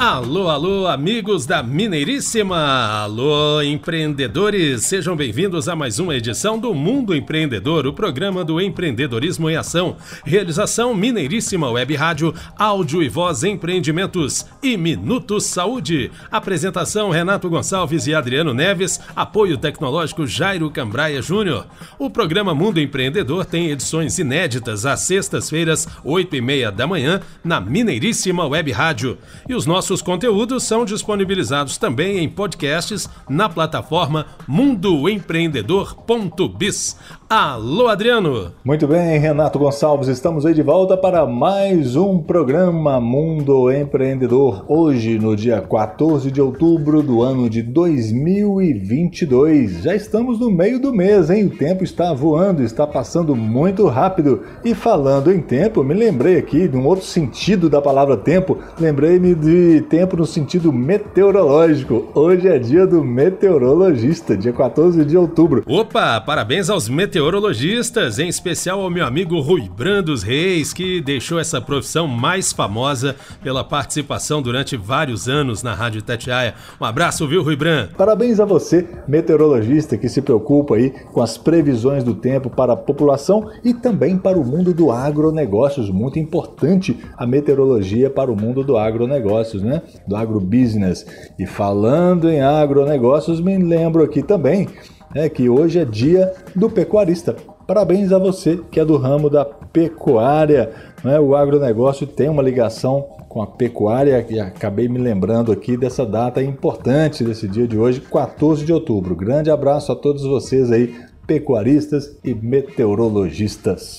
Alô, alô, amigos da Mineiríssima! Alô, empreendedores! Sejam bem-vindos a mais uma edição do Mundo Empreendedor, o programa do empreendedorismo em ação. Realização Mineiríssima Web Rádio, áudio e voz empreendimentos e Minutos Saúde. Apresentação Renato Gonçalves e Adriano Neves, apoio tecnológico Jairo Cambraia Júnior. O programa Mundo Empreendedor tem edições inéditas às sextas-feiras, oito e meia da manhã, na Mineiríssima Web Rádio. E os nossos nossos conteúdos são disponibilizados também em podcasts na plataforma mundoempreendedor.biz. Alô, Adriano! Muito bem, Renato Gonçalves, estamos aí de volta para mais um programa Mundo Empreendedor. Hoje, no dia 14 de outubro do ano de 2022. Já estamos no meio do mês, hein? O tempo está voando, está passando muito rápido. E falando em tempo, me lembrei aqui de um outro sentido da palavra tempo. Lembrei-me de tempo no sentido meteorológico. Hoje é dia do meteorologista, dia 14 de outubro. Opa, parabéns aos meteorologistas em especial ao meu amigo Rui Brandos Reis, que deixou essa profissão mais famosa pela participação durante vários anos na Rádio Tatiaia. Um abraço, viu, Rui Bran? Parabéns a você, meteorologista, que se preocupa aí com as previsões do tempo para a população e também para o mundo do agronegócios. Muito importante a meteorologia para o mundo do agronegócios, né? Do agrobusiness. E falando em agronegócios, me lembro aqui também é que hoje é dia do pecuarista. Parabéns a você que é do ramo da pecuária. Né? O agronegócio tem uma ligação com a pecuária e acabei me lembrando aqui dessa data importante desse dia de hoje, 14 de outubro. Grande abraço a todos vocês aí, pecuaristas e meteorologistas.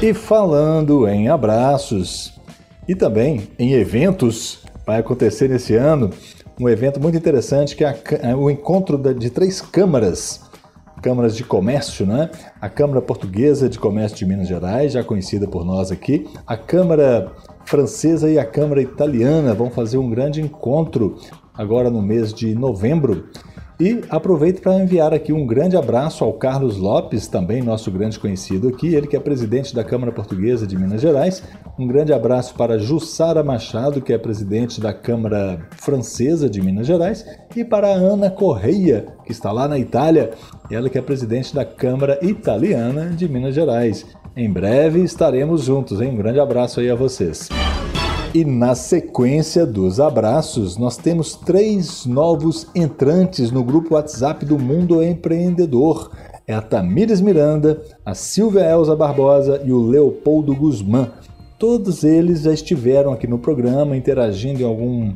E falando em abraços e também em eventos, vai acontecer nesse ano um evento muito interessante que é, a, é o encontro de três câmaras, câmaras de comércio, né? A Câmara Portuguesa de Comércio de Minas Gerais, já conhecida por nós aqui, a Câmara Francesa e a Câmara Italiana vão fazer um grande encontro agora no mês de novembro e aproveito para enviar aqui um grande abraço ao Carlos Lopes, também nosso grande conhecido aqui, ele que é presidente da Câmara Portuguesa de Minas Gerais. Um grande abraço para Jussara Machado, que é presidente da Câmara Francesa de Minas Gerais, e para Ana Correia, que está lá na Itália, ela que é presidente da Câmara Italiana de Minas Gerais. Em breve estaremos juntos, hein? Um grande abraço aí a vocês. E na sequência dos abraços, nós temos três novos entrantes no grupo WhatsApp do Mundo Empreendedor. É a Tamires Miranda, a Silvia Elza Barbosa e o Leopoldo Guzmán. Todos eles já estiveram aqui no programa interagindo em, algum,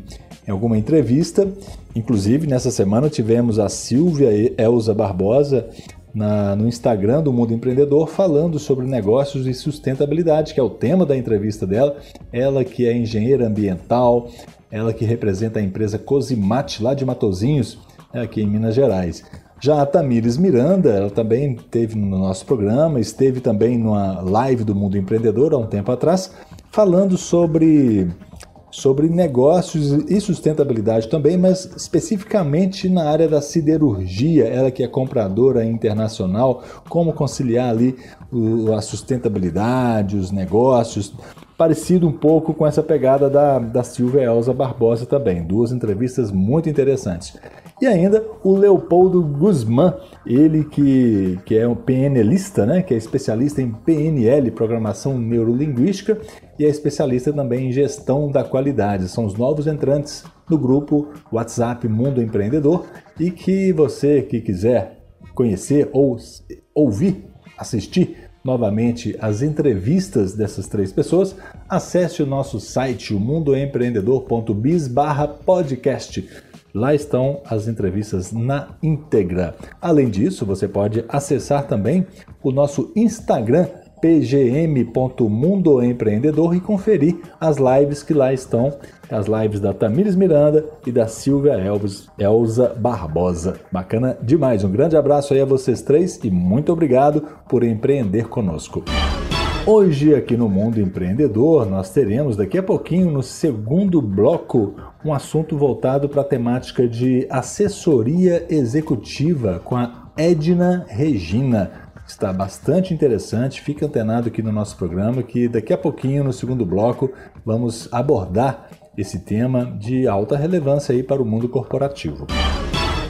em alguma entrevista. Inclusive, nessa semana tivemos a Silvia Elza Barbosa na, no Instagram do Mundo Empreendedor falando sobre negócios e sustentabilidade, que é o tema da entrevista dela. Ela que é engenheira ambiental, ela que representa a empresa Cosimate lá de Matozinhos, aqui em Minas Gerais. Já a Tamires Miranda, ela também esteve no nosso programa, esteve também numa live do Mundo Empreendedor há um tempo atrás, falando sobre sobre negócios e sustentabilidade também, mas especificamente na área da siderurgia, ela que é compradora internacional, como conciliar ali a sustentabilidade, os negócios, parecido um pouco com essa pegada da, da Silvia Elza Barbosa também. Duas entrevistas muito interessantes. E ainda o Leopoldo Guzmán, ele que, que é um PNLista, né, que é especialista em PNL, Programação Neurolinguística, e é especialista também em gestão da qualidade. São os novos entrantes no grupo WhatsApp Mundo Empreendedor. E que você que quiser conhecer ou ouvir, assistir novamente as entrevistas dessas três pessoas, acesse o nosso site, o mundoempreendedor.biz podcast Lá estão as entrevistas na íntegra. Além disso, você pode acessar também o nosso Instagram pgm.mundoempreendedor e conferir as lives que lá estão, as lives da Tamires Miranda e da Silvia Elvis, Elza Barbosa. Bacana demais. Um grande abraço aí a vocês três e muito obrigado por empreender conosco. Hoje, aqui no Mundo Empreendedor, nós teremos daqui a pouquinho, no segundo bloco, um assunto voltado para a temática de assessoria executiva com a Edna Regina. Está bastante interessante, fica antenado aqui no nosso programa que daqui a pouquinho, no segundo bloco, vamos abordar esse tema de alta relevância aí para o mundo corporativo.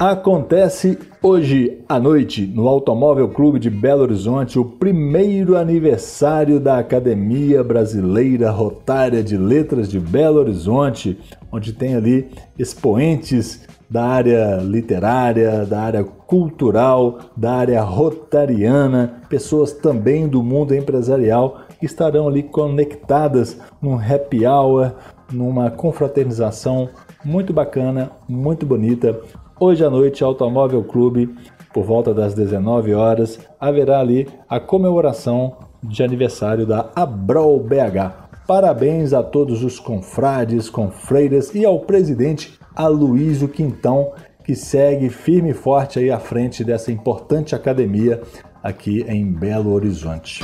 Acontece hoje à noite no Automóvel Clube de Belo Horizonte o primeiro aniversário da Academia Brasileira Rotária de Letras de Belo Horizonte, onde tem ali expoentes da área literária, da área cultural, da área rotariana, pessoas também do mundo empresarial que estarão ali conectadas num happy hour, numa confraternização muito bacana, muito bonita, Hoje à noite, Automóvel Clube, por volta das 19 horas, haverá ali a comemoração de aniversário da Abrol BH. Parabéns a todos os confrades, confreiras e ao presidente Aloysio Quintão, que segue firme e forte aí à frente dessa importante academia aqui em Belo Horizonte.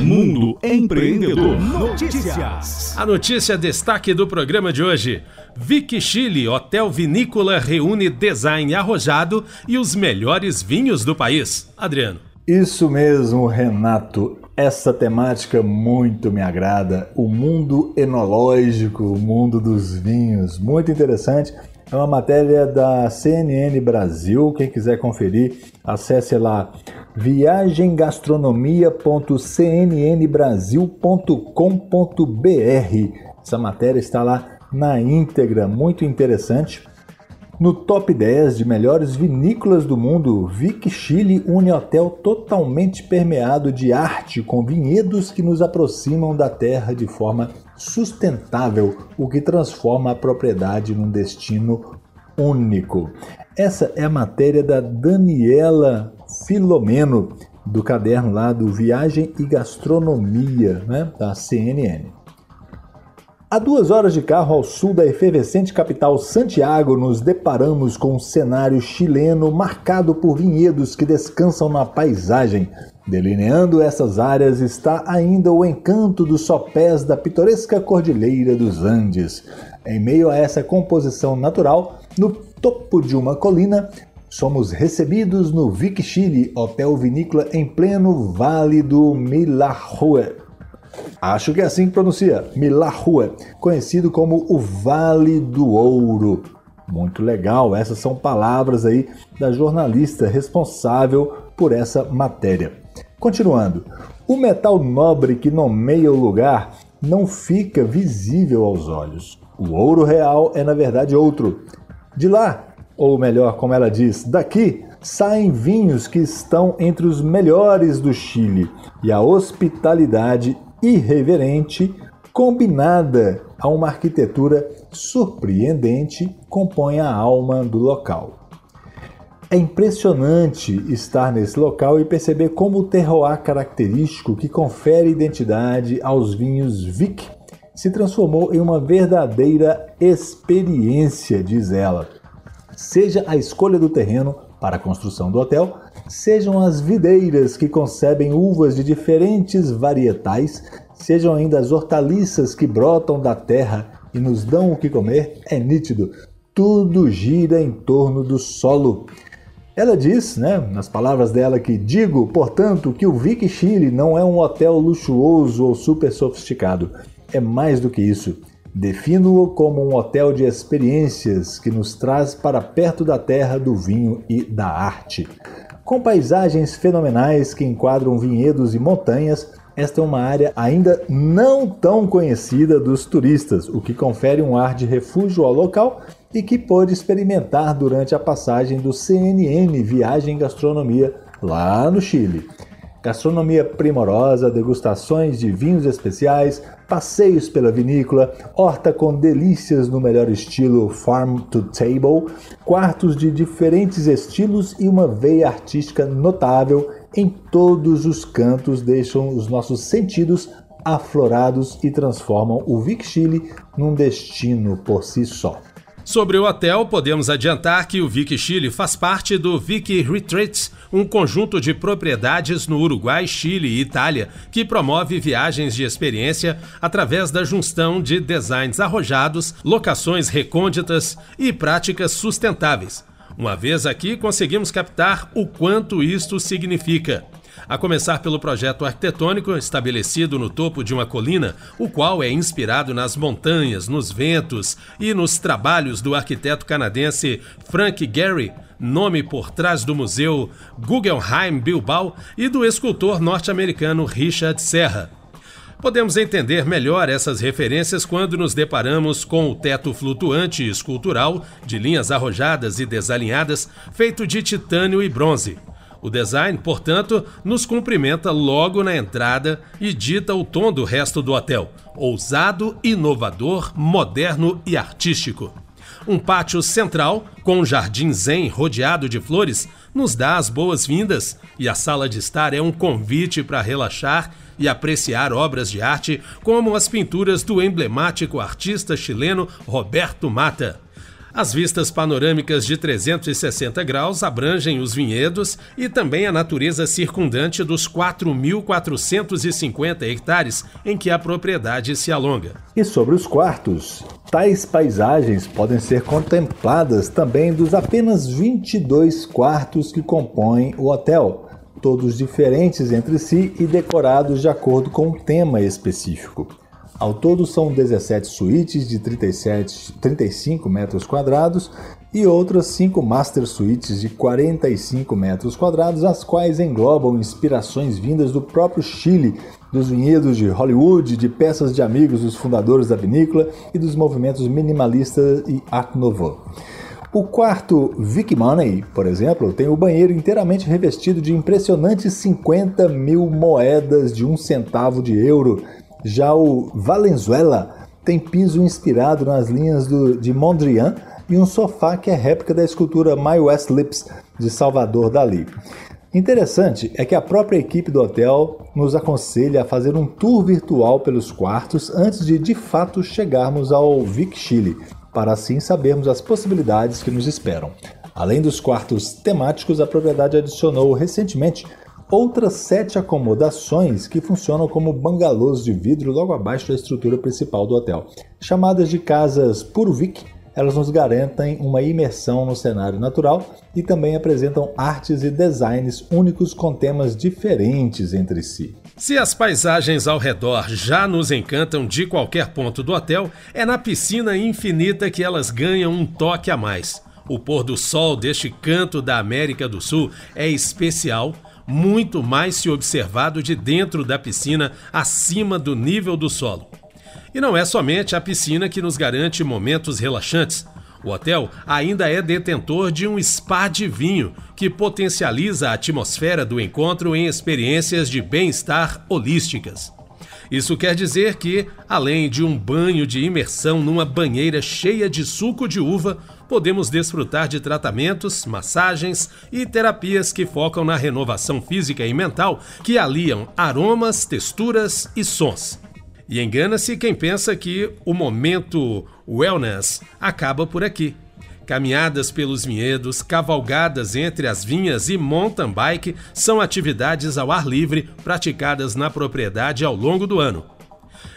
Mundo Empreendedor Notícias. A notícia destaque do programa de hoje. Vic Chile Hotel Vinícola reúne design arrojado e os melhores vinhos do país. Adriano. Isso mesmo, Renato. Essa temática muito me agrada. O mundo enológico, o mundo dos vinhos, muito interessante. É uma matéria da CNN Brasil. Quem quiser conferir, acesse lá viagemgastronomia.cnnbrasil.com.br. Essa matéria está lá na íntegra, muito interessante. No top 10 de melhores vinícolas do mundo, Vic Chile une hotel totalmente permeado de arte com vinhedos que nos aproximam da terra de forma sustentável, o que transforma a propriedade num destino único. Essa é a matéria da Daniela Filomeno, do caderno lá do Viagem e Gastronomia, né, da CNN. A duas horas de carro ao sul da efervescente capital Santiago, nos deparamos com um cenário chileno marcado por vinhedos que descansam na paisagem. Delineando essas áreas está ainda o encanto dos sopés da pitoresca Cordilheira dos Andes. Em meio a essa composição natural, no topo de uma colina, somos recebidos no Vic Chile, hotel vinícola em pleno Vale do Milahue. Acho que é assim que pronuncia, Milahue, conhecido como o Vale do Ouro. Muito legal, essas são palavras aí da jornalista responsável por essa matéria. Continuando, o metal nobre que nomeia o lugar não fica visível aos olhos. O ouro real é na verdade outro. De lá, ou melhor, como ela diz, daqui saem vinhos que estão entre os melhores do Chile e a hospitalidade irreverente, combinada a uma arquitetura surpreendente, compõe a alma do local. É impressionante estar nesse local e perceber como o terroir característico que confere identidade aos vinhos Vic se transformou em uma verdadeira experiência, diz ela. Seja a escolha do terreno para a construção do hotel, sejam as videiras que concebem uvas de diferentes varietais, sejam ainda as hortaliças que brotam da terra e nos dão o que comer, é nítido. Tudo gira em torno do solo. Ela diz, né, nas palavras dela, que digo, portanto, que o Vic Chile não é um hotel luxuoso ou super sofisticado. É mais do que isso. Defino-o como um hotel de experiências que nos traz para perto da terra do vinho e da arte. Com paisagens fenomenais que enquadram vinhedos e montanhas, esta é uma área ainda não tão conhecida dos turistas, o que confere um ar de refúgio ao local e que pôde experimentar durante a passagem do CNN Viagem Gastronomia lá no Chile. Gastronomia primorosa, degustações de vinhos especiais, passeios pela vinícola, horta com delícias no melhor estilo farm to table, quartos de diferentes estilos e uma veia artística notável em todos os cantos deixam os nossos sentidos aflorados e transformam o Vic Chile num destino por si só. Sobre o hotel, podemos adiantar que o Vic Chile faz parte do Vic Retreats, um conjunto de propriedades no Uruguai, Chile e Itália, que promove viagens de experiência através da junção de designs arrojados, locações recônditas e práticas sustentáveis. Uma vez aqui, conseguimos captar o quanto isto significa a começar pelo projeto arquitetônico estabelecido no topo de uma colina, o qual é inspirado nas montanhas, nos ventos e nos trabalhos do arquiteto canadense Frank Gehry, nome por trás do museu Guggenheim Bilbao, e do escultor norte-americano Richard Serra. Podemos entender melhor essas referências quando nos deparamos com o teto flutuante escultural, de linhas arrojadas e desalinhadas, feito de titânio e bronze. O design, portanto, nos cumprimenta logo na entrada e dita o tom do resto do hotel: ousado, inovador, moderno e artístico. Um pátio central, com um jardim zen rodeado de flores, nos dá as boas-vindas e a sala de estar é um convite para relaxar e apreciar obras de arte como as pinturas do emblemático artista chileno Roberto Mata. As vistas panorâmicas de 360 graus abrangem os vinhedos e também a natureza circundante dos 4.450 hectares em que a propriedade se alonga. E sobre os quartos, tais paisagens podem ser contempladas também dos apenas 22 quartos que compõem o hotel, todos diferentes entre si e decorados de acordo com um tema específico. Ao todo são 17 suítes de 37, 35 metros quadrados e outras 5 master suítes de 45 metros quadrados, as quais englobam inspirações vindas do próprio Chile, dos vinhedos de Hollywood, de peças de amigos dos fundadores da vinícola e dos movimentos minimalista e Art Nouveau. O quarto Vic Money, por exemplo, tem o banheiro inteiramente revestido de impressionantes 50 mil moedas de um centavo de euro já o Valenzuela tem piso inspirado nas linhas do, de Mondrian e um sofá que é réplica da escultura My West Lips de Salvador Dali. Interessante é que a própria equipe do hotel nos aconselha a fazer um tour virtual pelos quartos antes de de fato chegarmos ao Vic Chile, para assim sabermos as possibilidades que nos esperam. Além dos quartos temáticos, a propriedade adicionou recentemente outras sete acomodações que funcionam como bangalôs de vidro logo abaixo da estrutura principal do hotel. Chamadas de casas Purvik, elas nos garantem uma imersão no cenário natural e também apresentam artes e designs únicos com temas diferentes entre si. Se as paisagens ao redor já nos encantam de qualquer ponto do hotel, é na piscina infinita que elas ganham um toque a mais. O pôr do sol deste canto da América do Sul é especial muito mais se observado de dentro da piscina, acima do nível do solo. E não é somente a piscina que nos garante momentos relaxantes. O hotel ainda é detentor de um spa de vinho, que potencializa a atmosfera do encontro em experiências de bem-estar holísticas. Isso quer dizer que, além de um banho de imersão numa banheira cheia de suco de uva, podemos desfrutar de tratamentos, massagens e terapias que focam na renovação física e mental, que aliam aromas, texturas e sons. E engana-se quem pensa que o momento wellness acaba por aqui. Caminhadas pelos vinhedos, cavalgadas entre as vinhas e mountain bike são atividades ao ar livre praticadas na propriedade ao longo do ano.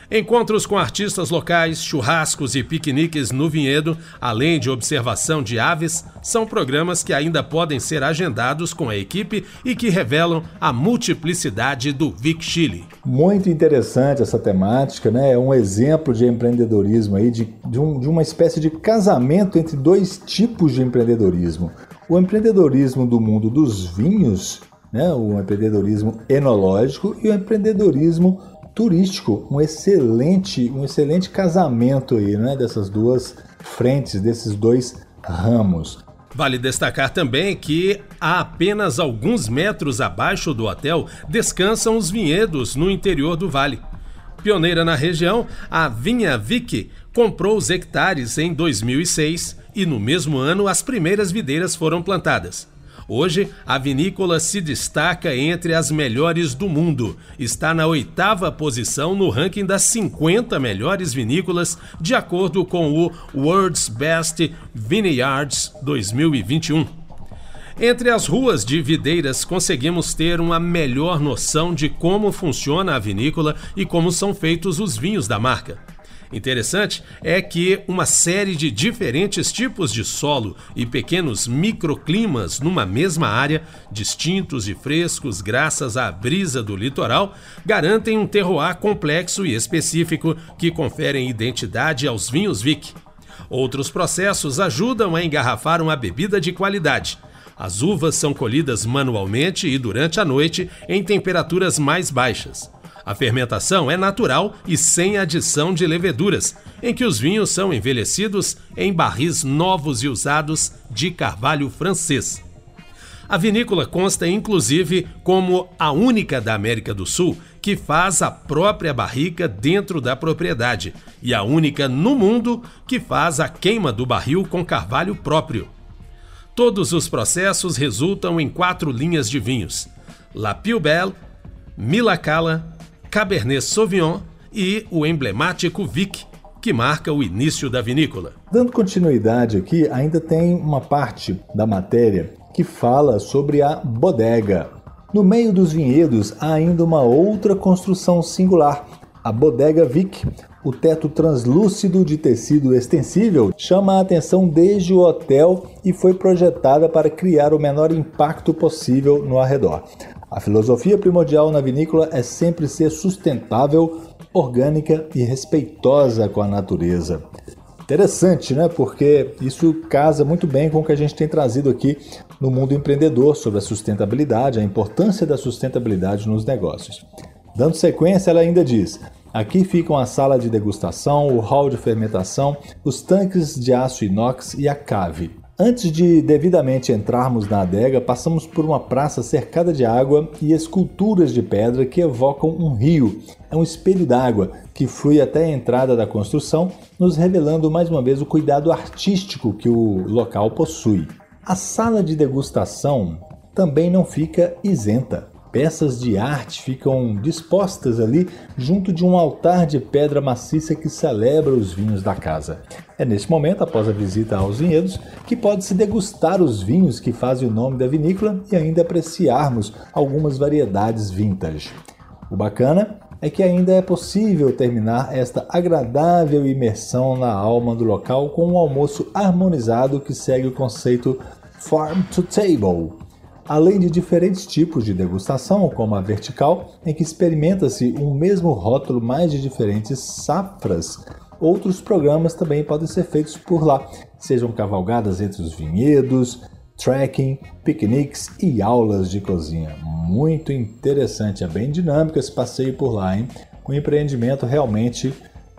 Encontros com artistas locais, churrascos e piqueniques no vinhedo, além de observação de aves, são programas que ainda podem ser agendados com a equipe e que revelam a multiplicidade do Vic Chile. Muito interessante essa temática, né? É um exemplo de empreendedorismo aí, de, de, um, de uma espécie de casamento entre dois tipos de empreendedorismo. O empreendedorismo do mundo dos vinhos, né? o empreendedorismo enológico e o empreendedorismo turístico, um excelente, um excelente casamento aí, né, dessas duas frentes, desses dois ramos. Vale destacar também que a apenas alguns metros abaixo do hotel descansam os vinhedos no interior do vale. Pioneira na região, a Vinha Vic comprou os hectares em 2006 e no mesmo ano as primeiras videiras foram plantadas. Hoje, a vinícola se destaca entre as melhores do mundo. Está na oitava posição no ranking das 50 melhores vinícolas, de acordo com o World's Best Vineyards 2021. Entre as ruas de videiras, conseguimos ter uma melhor noção de como funciona a vinícola e como são feitos os vinhos da marca. Interessante é que uma série de diferentes tipos de solo e pequenos microclimas numa mesma área, distintos e frescos graças à brisa do litoral, garantem um terroir complexo e específico que conferem identidade aos vinhos Vic. Outros processos ajudam a engarrafar uma bebida de qualidade. As uvas são colhidas manualmente e durante a noite em temperaturas mais baixas. A fermentação é natural e sem adição de leveduras, em que os vinhos são envelhecidos em barris novos e usados de carvalho francês. A vinícola consta inclusive como a única da América do Sul que faz a própria barrica dentro da propriedade e a única no mundo que faz a queima do barril com carvalho próprio. Todos os processos resultam em quatro linhas de vinhos: La Piubel, Milacala, Cabernet Sauvignon e o emblemático Vic, que marca o início da vinícola. Dando continuidade aqui, ainda tem uma parte da matéria que fala sobre a bodega. No meio dos vinhedos há ainda uma outra construção singular, a Bodega Vic. O teto translúcido de tecido extensível chama a atenção desde o hotel e foi projetada para criar o menor impacto possível no arredor. A filosofia primordial na vinícola é sempre ser sustentável, orgânica e respeitosa com a natureza. Interessante, né? Porque isso casa muito bem com o que a gente tem trazido aqui no mundo empreendedor sobre a sustentabilidade, a importância da sustentabilidade nos negócios. Dando sequência, ela ainda diz: aqui ficam a sala de degustação, o hall de fermentação, os tanques de aço inox e a cave. Antes de devidamente entrarmos na adega, passamos por uma praça cercada de água e esculturas de pedra que evocam um rio. É um espelho d'água que flui até a entrada da construção, nos revelando mais uma vez o cuidado artístico que o local possui. A sala de degustação também não fica isenta. Peças de arte ficam dispostas ali junto de um altar de pedra maciça que celebra os vinhos da casa. É neste momento, após a visita aos vinhedos, que pode-se degustar os vinhos que fazem o nome da vinícola e ainda apreciarmos algumas variedades vintage. O bacana é que ainda é possível terminar esta agradável imersão na alma do local com um almoço harmonizado que segue o conceito Farm to Table além de diferentes tipos de degustação, como a vertical, em que experimenta-se um mesmo rótulo mais de diferentes safras. Outros programas também podem ser feitos por lá, sejam cavalgadas entre os vinhedos, trekking, piqueniques e aulas de cozinha. Muito interessante, é bem dinâmico esse passeio por lá, hein? Um empreendimento realmente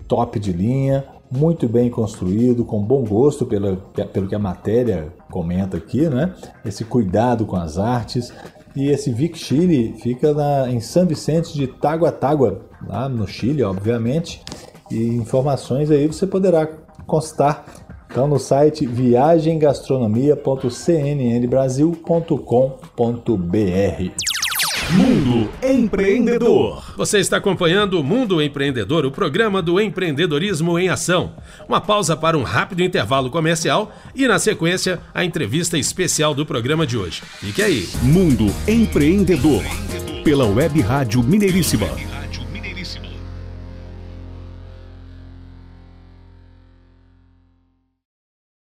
top de linha, muito bem construído, com bom gosto pelo, pelo que a matéria comenta aqui, né? Esse cuidado com as artes. E esse Vic Chile fica na, em São Vicente de Taguatágua, lá no Chile, obviamente. E informações aí você poderá constar então no site viagemgastronomia.cnnbrasil.com.br. Mundo Empreendedor. Você está acompanhando o Mundo Empreendedor, o programa do empreendedorismo em ação. Uma pausa para um rápido intervalo comercial e, na sequência, a entrevista especial do programa de hoje. Fique aí. Mundo Empreendedor. Pela Web Rádio Mineiríssima